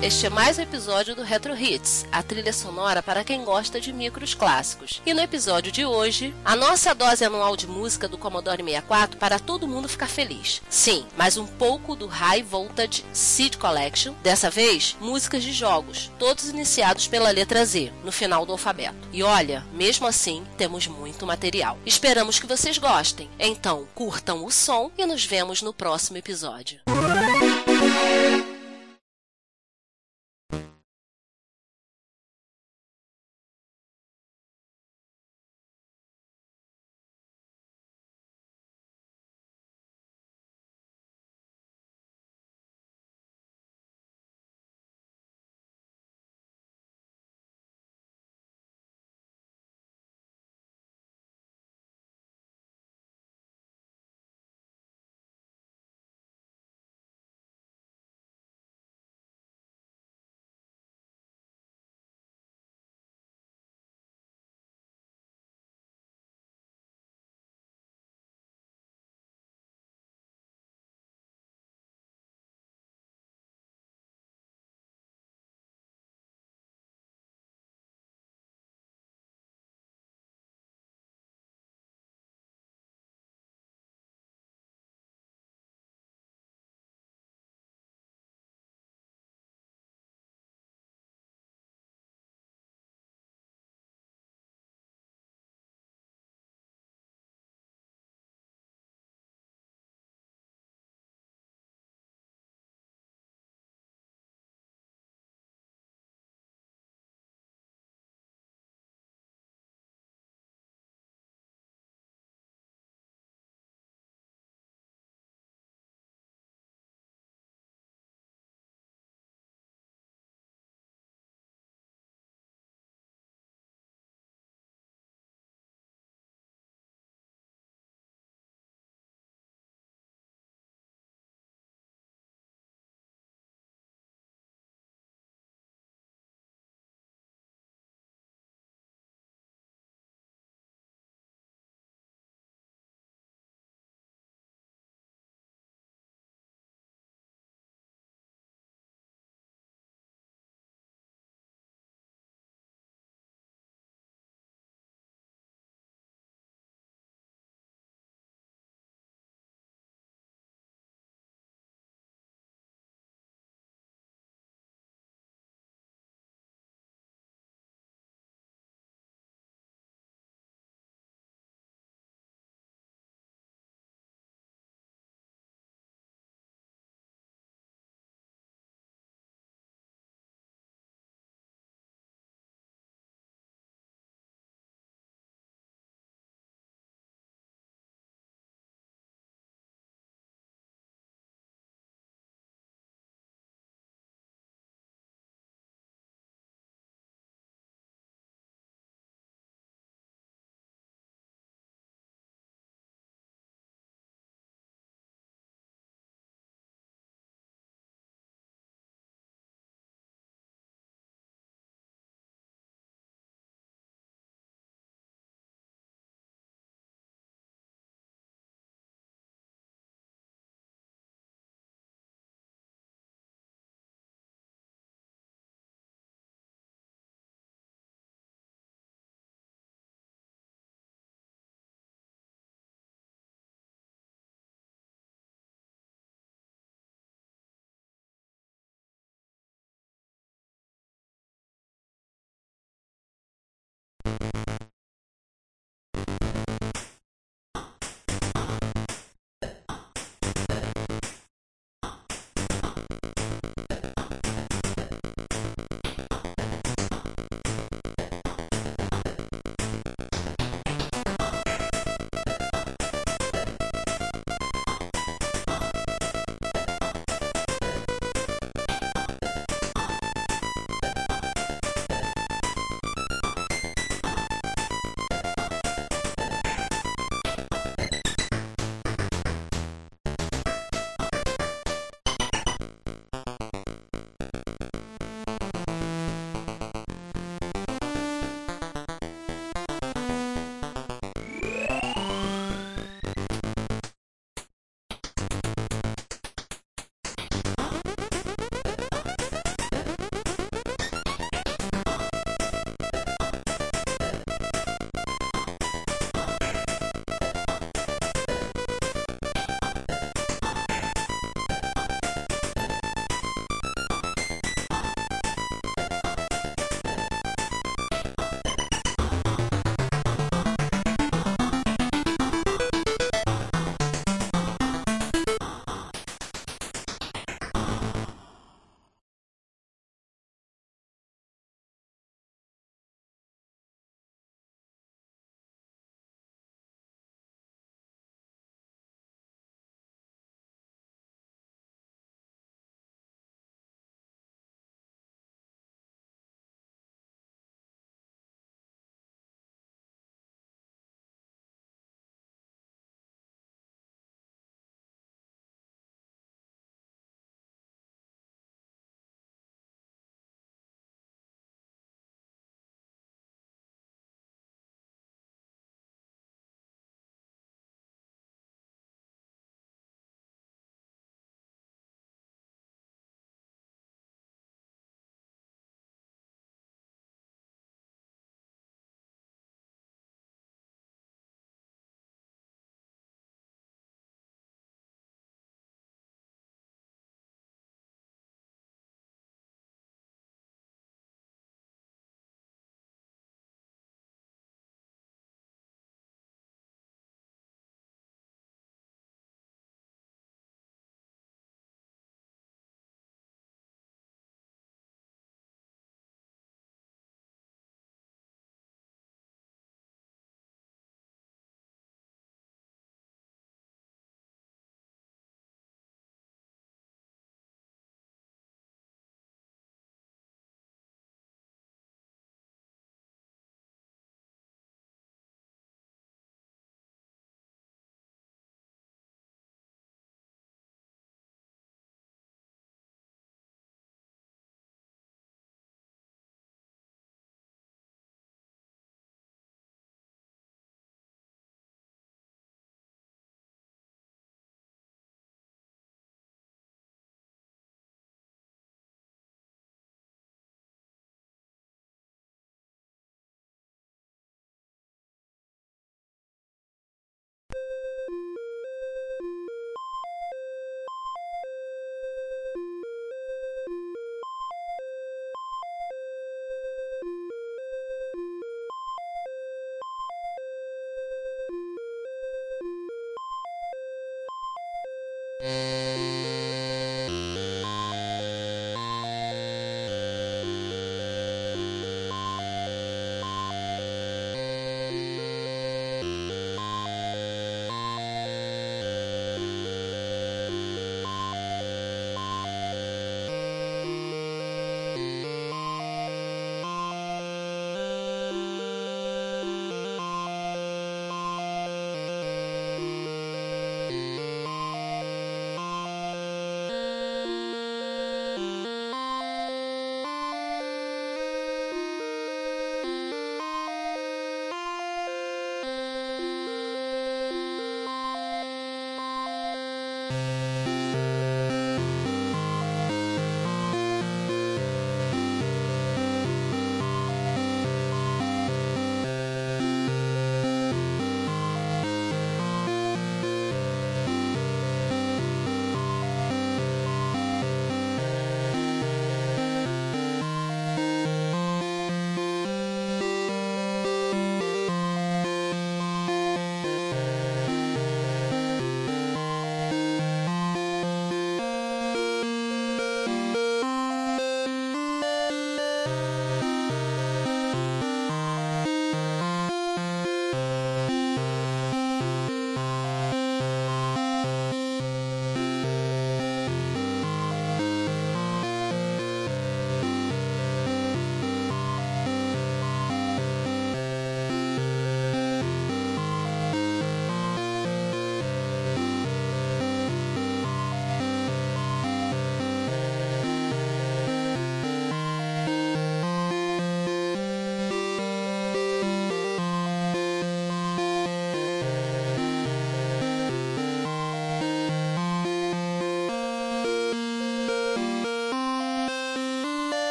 Este é mais um episódio do Retro Hits, a trilha sonora para quem gosta de micros clássicos. E no episódio de hoje, a nossa dose anual de música do Commodore 64 para todo mundo ficar feliz. Sim, mais um pouco do High Voltage Seed Collection, dessa vez músicas de jogos, todos iniciados pela letra Z, no final do alfabeto. E olha, mesmo assim, temos muito material. Esperamos que vocês gostem. Então, curtam o som e nos vemos no próximo episódio.